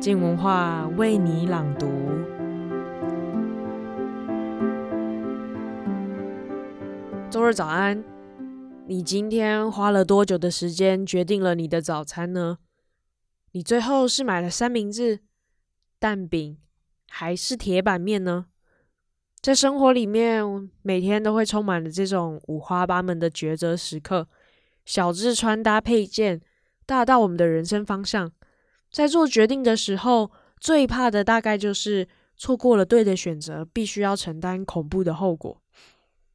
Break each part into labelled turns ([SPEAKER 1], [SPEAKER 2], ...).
[SPEAKER 1] 静文化为你朗读。周日早安，你今天花了多久的时间决定了你的早餐呢？你最后是买了三明治、蛋饼，还是铁板面呢？在生活里面，每天都会充满了这种五花八门的抉择时刻，小至穿搭配件，大到我们的人生方向。在做决定的时候，最怕的大概就是错过了对的选择，必须要承担恐怖的后果。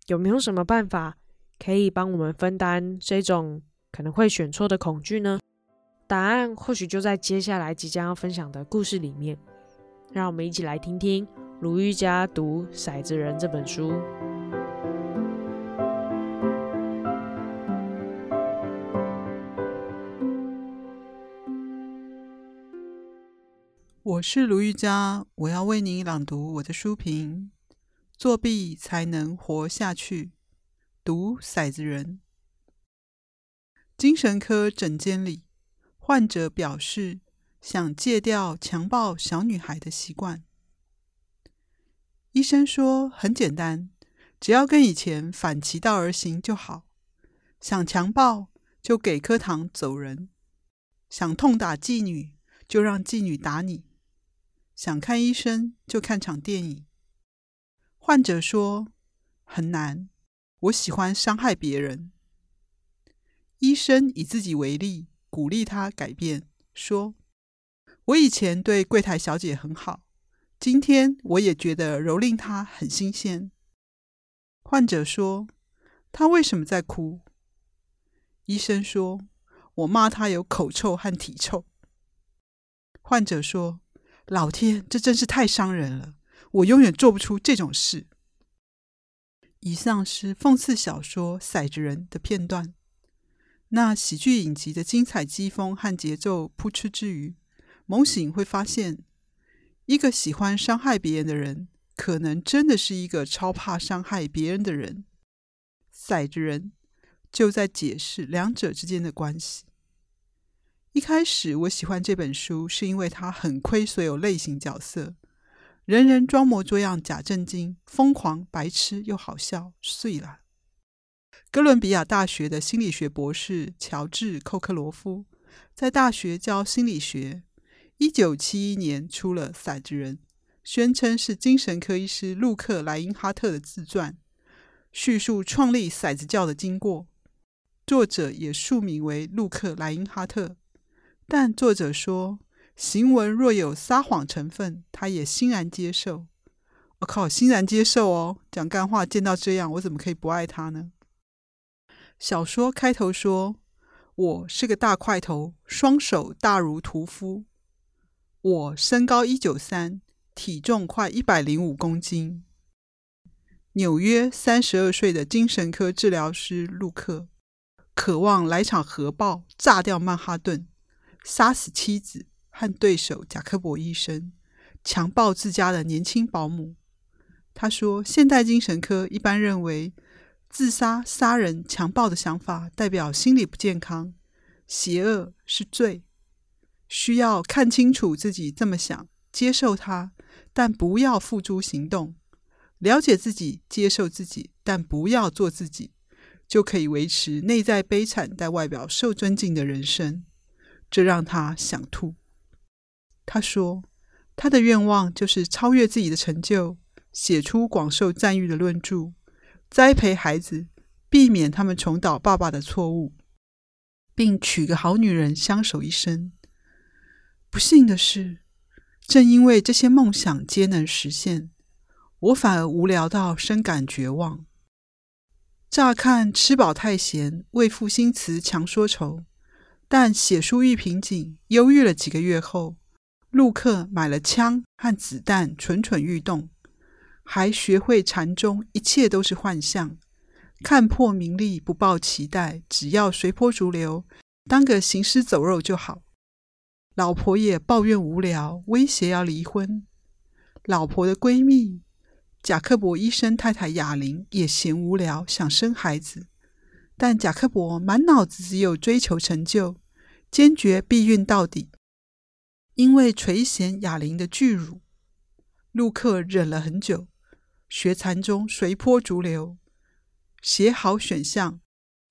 [SPEAKER 1] 有没有什么办法可以帮我们分担这种可能会选错的恐惧呢？答案或许就在接下来即将要分享的故事里面。让我们一起来听听卢玉佳读《骰子人》这本书。
[SPEAKER 2] 我是卢玉佳，我要为你朗读我的书评。作弊才能活下去。读骰子人。精神科诊间里，患者表示想戒掉强暴小女孩的习惯。医生说很简单，只要跟以前反其道而行就好。想强暴就给颗糖走人，想痛打妓女就让妓女打你。想看医生就看场电影。患者说：“很难，我喜欢伤害别人。”医生以自己为例，鼓励他改变，说：“我以前对柜台小姐很好，今天我也觉得蹂躏她很新鲜。”患者说：“她为什么在哭？”医生说：“我骂她有口臭和体臭。”患者说。老天，这真是太伤人了！我永远做不出这种事。以上是讽刺小说《骰子人》的片段。那喜剧影集的精彩机锋和节奏扑哧之余，猛醒会发现，一个喜欢伤害别人的人，可能真的是一个超怕伤害别人的人。骰子人就在解释两者之间的关系。一开始我喜欢这本书，是因为它很亏所有类型角色，人人装模作样假正经、疯狂、白痴又好笑，碎了。哥伦比亚大学的心理学博士乔治·寇克罗夫在大学教心理学，一九七一年出了《骰子人》，宣称是精神科医师路克·莱因哈特的自传，叙述创立骰子教的经过。作者也署名为路克·莱因哈特。但作者说，行文若有撒谎成分，他也欣然接受。我靠，欣然接受哦！讲干话见到这样，我怎么可以不爱他呢？小说开头说：“我是个大块头，双手大如屠夫。我身高一九三，体重快一百零五公斤。”纽约三十二岁的精神科治疗师陆克，渴望来场核爆，炸掉曼哈顿。杀死妻子和对手贾科伯医生，强暴自家的年轻保姆。他说：“现代精神科一般认为，自杀、杀人、强暴的想法代表心理不健康、邪恶是罪，需要看清楚自己这么想，接受它，但不要付诸行动；了解自己，接受自己，但不要做自己，就可以维持内在悲惨但外表受尊敬的人生。”这让他想吐。他说：“他的愿望就是超越自己的成就，写出广受赞誉的论著，栽培孩子，避免他们重蹈爸爸的错误，并娶个好女人相守一生。不幸的是，正因为这些梦想皆能实现，我反而无聊到深感绝望。乍看吃饱太闲，为赋新词强说愁。”但写书遇瓶颈，忧郁了几个月后，陆克买了枪和子弹，蠢蠢欲动，还学会禅宗，一切都是幻象，看破名利，不抱期待，只要随波逐流，当个行尸走肉就好。老婆也抱怨无聊，威胁要离婚。老婆的闺蜜贾克伯医生太太雅琳也嫌无聊，想生孩子，但贾克伯满脑子只有追求成就。坚决避孕到底。因为垂涎哑铃的巨乳，陆克忍了很久，学禅中随波逐流，写好选项，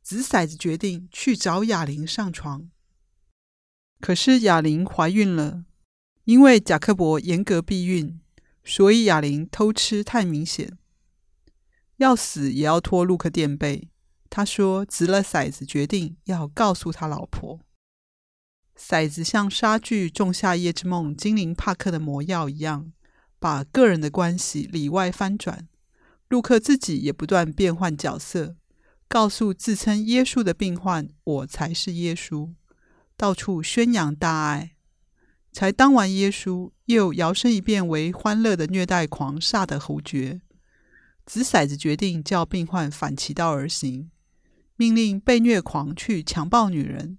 [SPEAKER 2] 掷骰子决定去找哑铃上床。可是哑铃怀孕了，因为贾克伯严格避孕，所以哑铃偷吃太明显，要死也要拖陆克垫背。他说：“掷了骰子，决定要告诉他老婆。骰子像沙剧《仲夏夜之梦》精灵帕克的魔药一样，把个人的关系里外翻转。陆克自己也不断变换角色，告诉自称耶稣的病患：‘我才是耶稣’，到处宣扬大爱。才当完耶稣，又摇身一变为欢乐的虐待狂煞的侯爵。紫骰子，决定叫病患反其道而行。”命令被虐狂去强暴女人，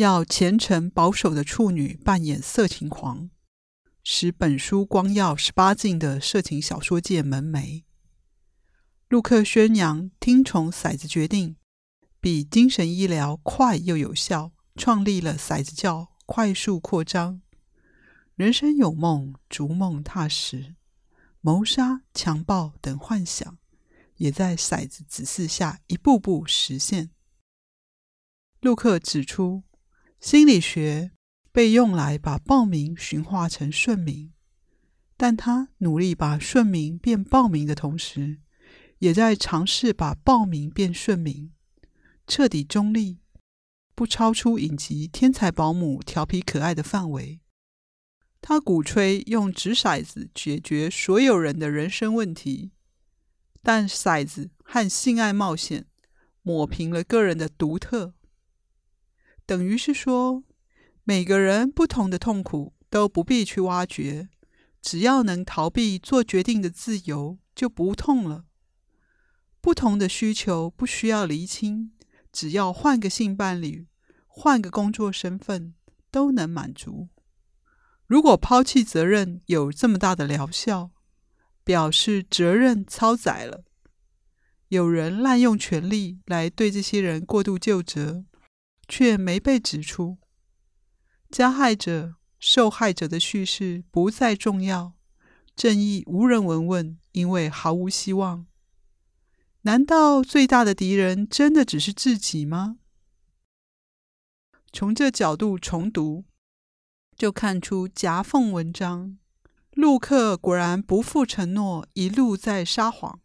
[SPEAKER 2] 要虔诚保守的处女扮演色情狂，使本书光耀十八禁的色情小说界门楣。陆克宣扬听从骰子决定，比精神医疗快又有效，创立了骰子教，快速扩张。人生有梦，逐梦踏实，谋杀、强暴等幻想。也在骰子指示下一步步实现。陆克指出，心理学被用来把暴民驯化成顺民，但他努力把顺民变暴民的同时，也在尝试把暴民变顺民，彻底中立，不超出影集《天才保姆》调皮可爱的范围。他鼓吹用掷骰子解决所有人的人生问题。但骰子和性爱冒险抹平了个人的独特，等于是说，每个人不同的痛苦都不必去挖掘，只要能逃避做决定的自由，就不痛了。不同的需求不需要厘清，只要换个性伴侣，换个工作身份，都能满足。如果抛弃责任有这么大的疗效，表示责任超载了，有人滥用权力来对这些人过度究责，却没被指出。加害者、受害者的叙事不再重要，正义无人闻问，因为毫无希望。难道最大的敌人真的只是自己吗？从这角度重读，就看出夹缝文章。陆克果然不负承诺，一路在撒谎。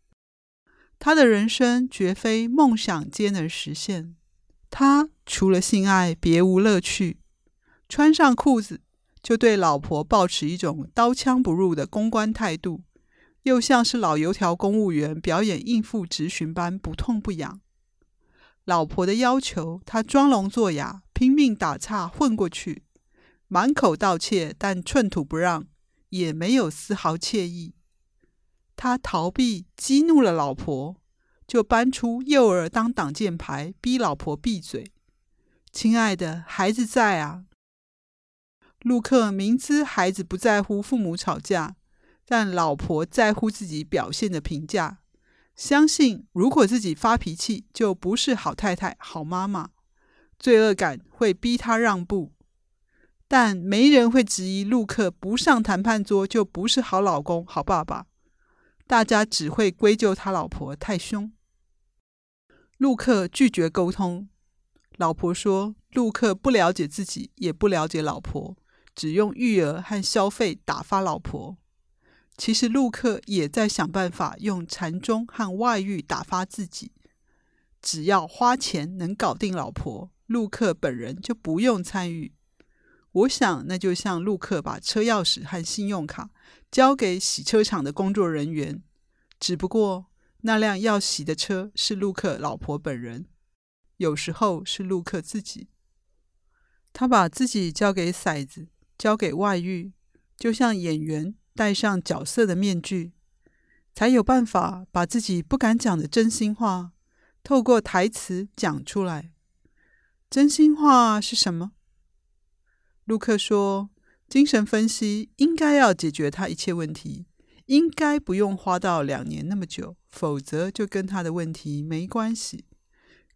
[SPEAKER 2] 他的人生绝非梦想皆能实现。他除了性爱别无乐趣，穿上裤子就对老婆抱持一种刀枪不入的公关态度，又像是老油条公务员表演应付质询般不痛不痒。老婆的要求，他装聋作哑，拼命打岔混过去，满口道歉，但寸土不让。也没有丝毫惬意。他逃避激怒了老婆，就搬出幼儿当挡箭牌，逼老婆闭嘴。亲爱的，孩子在啊。陆克明知孩子不在乎父母吵架，但老婆在乎自己表现的评价。相信如果自己发脾气，就不是好太太、好妈妈。罪恶感会逼他让步。但没人会质疑陆克不上谈判桌就不是好老公、好爸爸，大家只会归咎他老婆太凶。陆克拒绝沟通，老婆说陆克不了解自己，也不了解老婆，只用育儿和消费打发老婆。其实陆克也在想办法用禅宗和外遇打发自己，只要花钱能搞定老婆，陆克本人就不用参与。我想，那就像陆克把车钥匙和信用卡交给洗车场的工作人员，只不过那辆要洗的车是陆克老婆本人，有时候是陆克自己。他把自己交给骰子，交给外遇，就像演员戴上角色的面具，才有办法把自己不敢讲的真心话透过台词讲出来。真心话是什么？陆克说：“精神分析应该要解决他一切问题，应该不用花到两年那么久，否则就跟他的问题没关系。”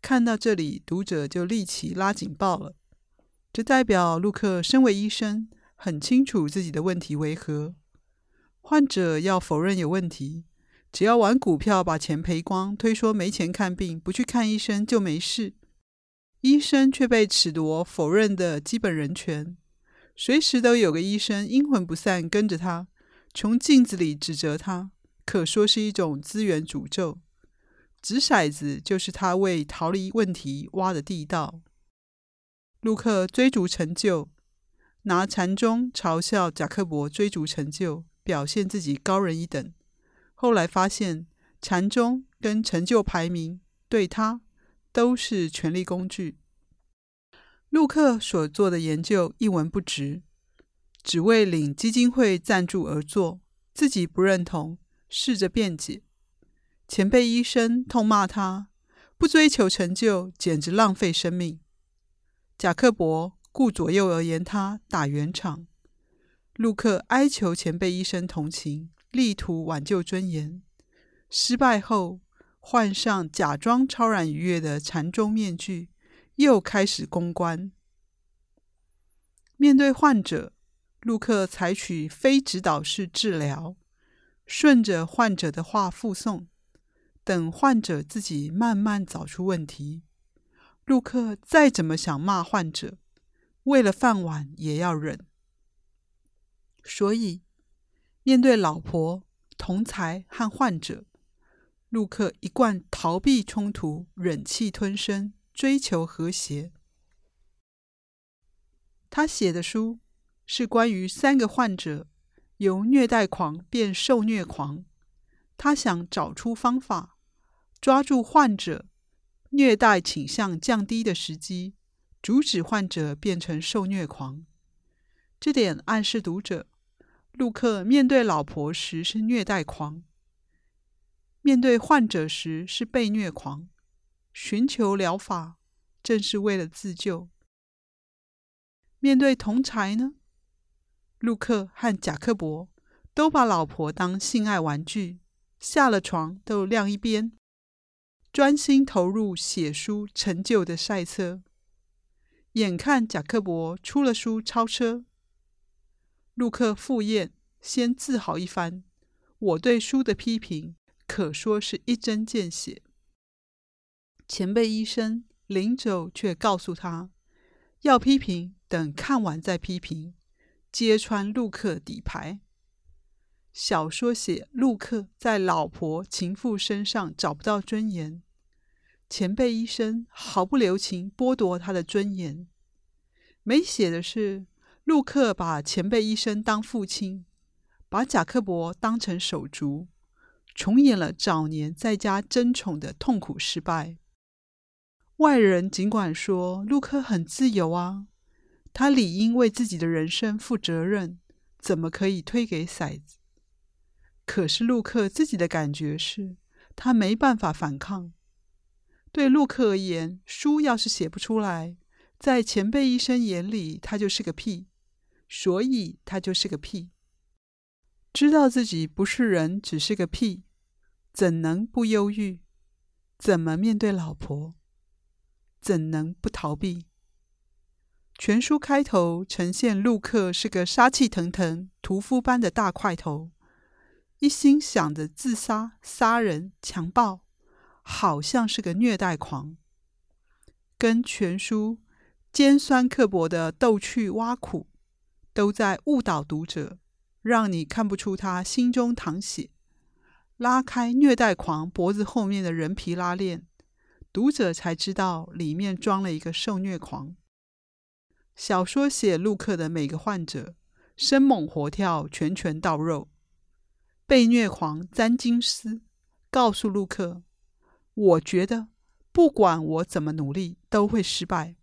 [SPEAKER 2] 看到这里，读者就立即拉警报了。这代表陆克身为医生，很清楚自己的问题为何。患者要否认有问题，只要玩股票把钱赔光，推说没钱看病，不去看医生就没事。医生却被褫夺否认的基本人权，随时都有个医生阴魂不散跟着他，从镜子里指责他，可说是一种资源诅咒。掷骰子就是他为逃离问题挖的地道。陆克追逐成就，拿禅宗嘲笑贾克伯追逐成就，表现自己高人一等。后来发现，禅宗跟成就排名对他都是权力工具。陆克所做的研究一文不值，只为领基金会赞助而做，自己不认同，试着辩解。前辈医生痛骂他，不追求成就，简直浪费生命。贾克伯顾左右而言他打圆场，陆克哀求前辈医生同情，力图挽救尊严。失败后，换上假装超然愉悦的禅宗面具，又开始公关。面对患者，陆克采取非指导式治疗，顺着患者的话复送，等患者自己慢慢找出问题。陆克再怎么想骂患者，为了饭碗也要忍。所以，面对老婆、同才和患者，陆克一贯逃避冲突，忍气吞声，追求和谐。他写的书是关于三个患者由虐待狂变受虐狂。他想找出方法，抓住患者。虐待倾向降低的时机，阻止患者变成受虐狂。这点暗示读者：陆克面对老婆时是虐待狂，面对患者时是被虐狂。寻求疗法正是为了自救。面对同才呢？陆克和贾克伯都把老婆当性爱玩具，下了床都晾一边。专心投入写书成就的赛车，眼看贾克伯出了书超车，陆克赴宴先自豪一番。我对书的批评可说是一针见血。前辈医生临走却告诉他，要批评等看完再批评，揭穿陆克底牌。小说写陆克在老婆情妇身上找不到尊严，前辈医生毫不留情剥夺他的尊严。没写的是陆克把前辈医生当父亲，把贾克伯当成手足，重演了早年在家争宠的痛苦失败。外人尽管说陆克很自由啊，他理应为自己的人生负责任，怎么可以推给骰子？可是陆克自己的感觉是，他没办法反抗。对陆克而言，书要是写不出来，在前辈医生眼里，他就是个屁，所以他就是个屁。知道自己不是人，只是个屁，怎能不忧郁？怎么面对老婆？怎能不逃避？全书开头呈现陆克是个杀气腾腾、屠夫般的大块头。一心想着自杀、杀人、强暴，好像是个虐待狂，跟全书尖酸刻薄的逗趣挖苦，都在误导读者，让你看不出他心中淌血。拉开虐待狂脖子后面的人皮拉链，读者才知道里面装了一个受虐狂。小说写陆克的每个患者，生猛活跳，拳拳到肉。被虐狂詹金斯告诉陆克：“我觉得不管我怎么努力都会失败，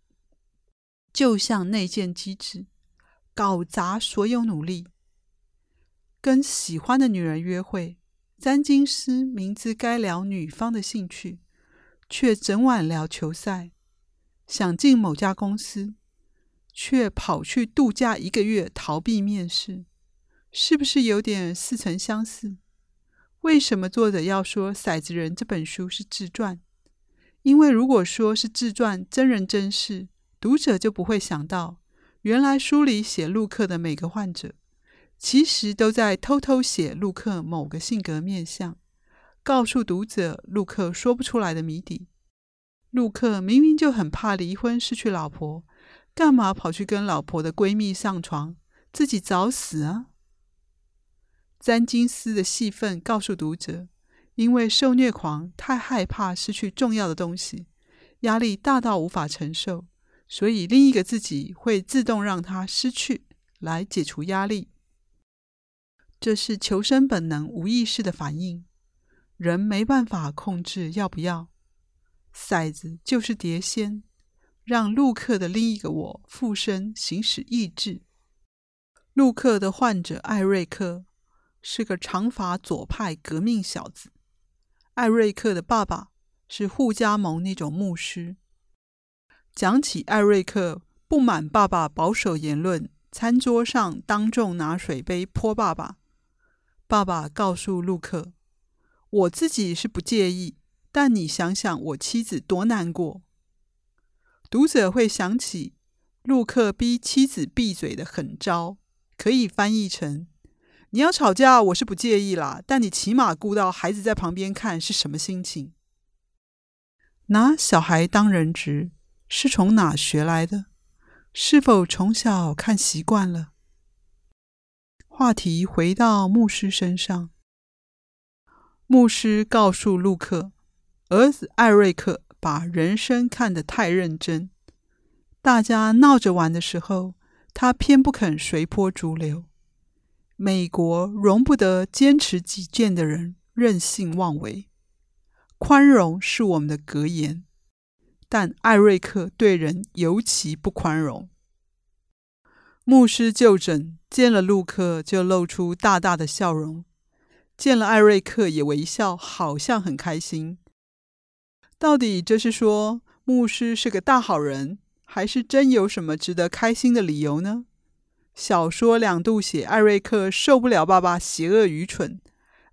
[SPEAKER 2] 就像内建机制，搞砸所有努力。跟喜欢的女人约会，詹金斯明知该聊女方的兴趣，却整晚聊球赛；想进某家公司，却跑去度假一个月，逃避面试。”是不是有点似曾相似？为什么作者要说《骰子人》这本书是自传？因为如果说是自传，真人真事，读者就不会想到原来书里写陆克的每个患者，其实都在偷偷写陆克某个性格面相，告诉读者陆克说不出来的谜底。陆克明明就很怕离婚失去老婆，干嘛跑去跟老婆的闺蜜上床，自己找死啊？詹金斯的戏份告诉读者，因为受虐狂太害怕失去重要的东西，压力大到无法承受，所以另一个自己会自动让他失去，来解除压力。这是求生本能无意识的反应，人没办法控制要不要。骰子就是碟仙，让陆克的另一个我附身行使意志。陆克的患者艾瑞克是个长发左派革命小子。艾瑞克的爸爸是护家盟那种牧师。讲起艾瑞克不满爸爸保守言论，餐桌上当众拿水杯泼爸爸。爸爸告诉陆克：“我自己是不介意。”但你想想，我妻子多难过。读者会想起陆克逼妻子闭嘴的狠招，可以翻译成：你要吵架，我是不介意啦，但你起码顾到孩子在旁边看是什么心情。拿小孩当人质是从哪学来的？是否从小看习惯了？话题回到牧师身上，牧师告诉陆克。儿子艾瑞克把人生看得太认真，大家闹着玩的时候，他偏不肯随波逐流。美国容不得坚持己见的人任性妄为，宽容是我们的格言，但艾瑞克对人尤其不宽容。牧师就诊，见了陆克就露出大大的笑容，见了艾瑞克也微笑，好像很开心。到底这是说牧师是个大好人，还是真有什么值得开心的理由呢？小说两度写艾瑞克受不了爸爸邪恶愚蠢，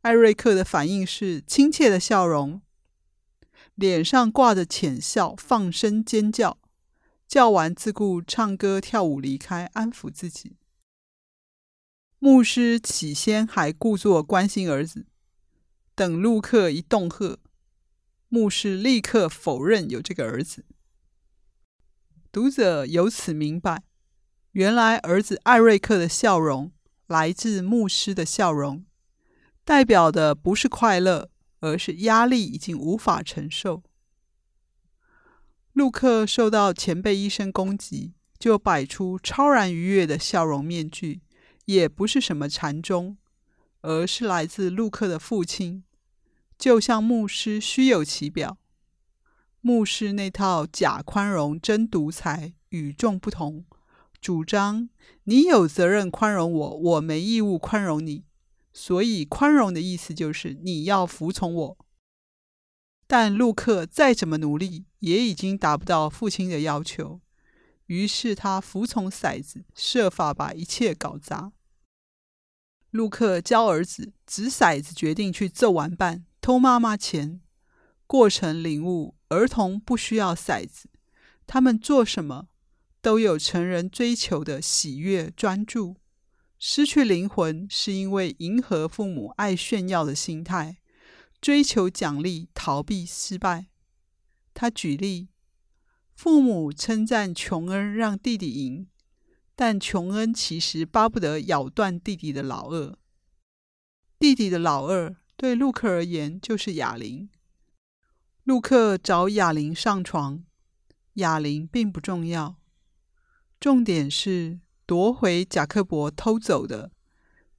[SPEAKER 2] 艾瑞克的反应是亲切的笑容，脸上挂着浅笑，放声尖叫，叫完自顾唱歌跳舞离开，安抚自己。牧师起先还故作关心儿子，等陆克一恫吓。牧师立刻否认有这个儿子。读者由此明白，原来儿子艾瑞克的笑容来自牧师的笑容，代表的不是快乐，而是压力已经无法承受。陆克受到前辈医生攻击，就摆出超然愉悦的笑容面具，也不是什么禅宗，而是来自陆克的父亲。就像牧师虚有其表，牧师那套假宽容真独裁与众不同，主张你有责任宽容我，我没义务宽容你。所以宽容的意思就是你要服从我。但陆克再怎么努力，也已经达不到父亲的要求，于是他服从骰子，设法把一切搞砸。陆克教儿子掷骰子，决定去揍玩伴。偷妈妈钱，过程领悟：儿童不需要骰子，他们做什么都有成人追求的喜悦、专注。失去灵魂是因为迎合父母爱炫耀的心态，追求奖励，逃避失败。他举例：父母称赞琼恩让弟弟赢，但琼恩其实巴不得咬断弟弟的老二。弟弟的老二。对陆克而言，就是哑铃。陆克找哑铃上床，哑铃并不重要，重点是夺回贾克伯偷走的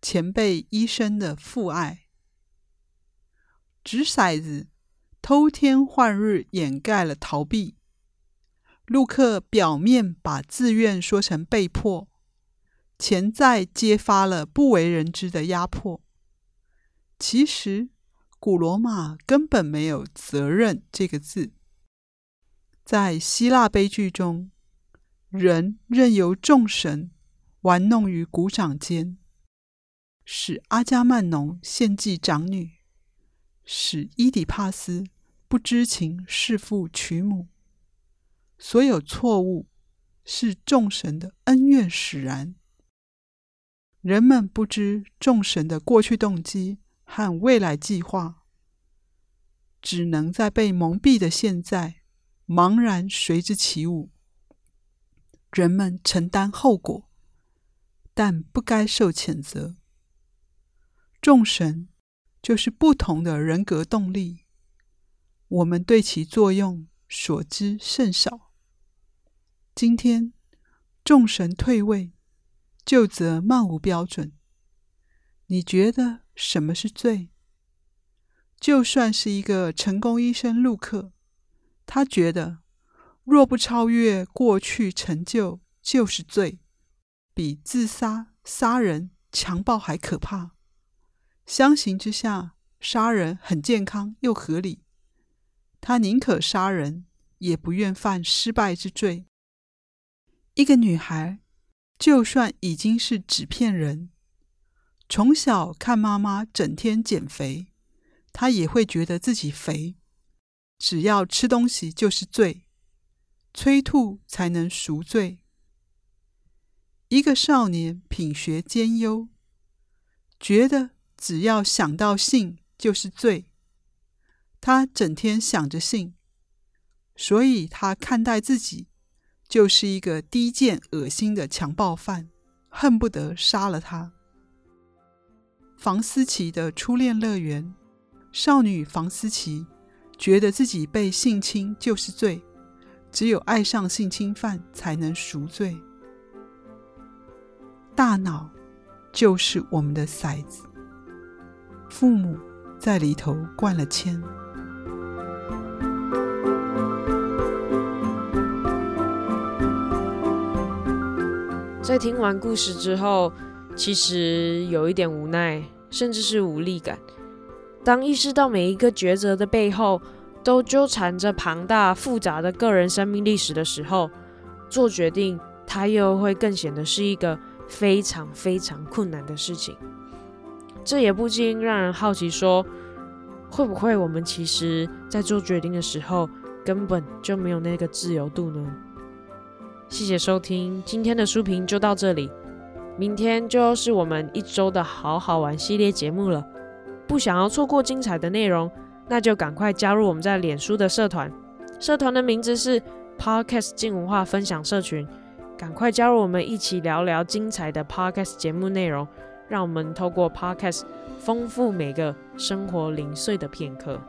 [SPEAKER 2] 前辈医生的父爱。掷骰子，偷天换日掩盖了逃避。陆克表面把自愿说成被迫，潜在揭发了不为人知的压迫。其实，古罗马根本没有“责任”这个字。在希腊悲剧中，人任由众神玩弄于股掌间，使阿伽曼农献祭长女，使伊底帕斯不知情弑父娶母。所有错误是众神的恩怨使然。人们不知众神的过去动机和未来计划，只能在被蒙蔽的现在茫然随之起舞。人们承担后果，但不该受谴责。众神就是不同的人格动力，我们对其作用所知甚少。今天众神退位。就则漫无标准。你觉得什么是罪？就算是一个成功医生陆克，他觉得若不超越过去成就就是罪，比自杀、杀人、强暴还可怕。相形之下，杀人很健康又合理。他宁可杀人，也不愿犯失败之罪。一个女孩。就算已经是纸片人，从小看妈妈整天减肥，她也会觉得自己肥。只要吃东西就是罪，催吐才能赎罪。一个少年品学兼优，觉得只要想到性就是罪，他整天想着性，所以他看待自己。就是一个低贱、恶心的强暴犯，恨不得杀了他。房思琪的初恋乐园，少女房思琪觉得自己被性侵就是罪，只有爱上性侵犯才能赎罪。大脑就是我们的骰子，父母在里头灌了铅。
[SPEAKER 1] 在听完故事之后，其实有一点无奈，甚至是无力感。当意识到每一个抉择的背后都纠缠着庞大复杂的个人生命历史的时候，做决定，它又会更显得是一个非常非常困难的事情。这也不禁让人好奇说，会不会我们其实在做决定的时候，根本就没有那个自由度呢？谢谢收听，今天的书评就到这里。明天就是我们一周的好好玩系列节目了。不想要错过精彩的内容，那就赶快加入我们在脸书的社团，社团的名字是 Podcast 镜文化分享社群。赶快加入我们一起聊聊精彩的 Podcast 节目内容，让我们透过 Podcast 丰富每个生活零碎的片刻。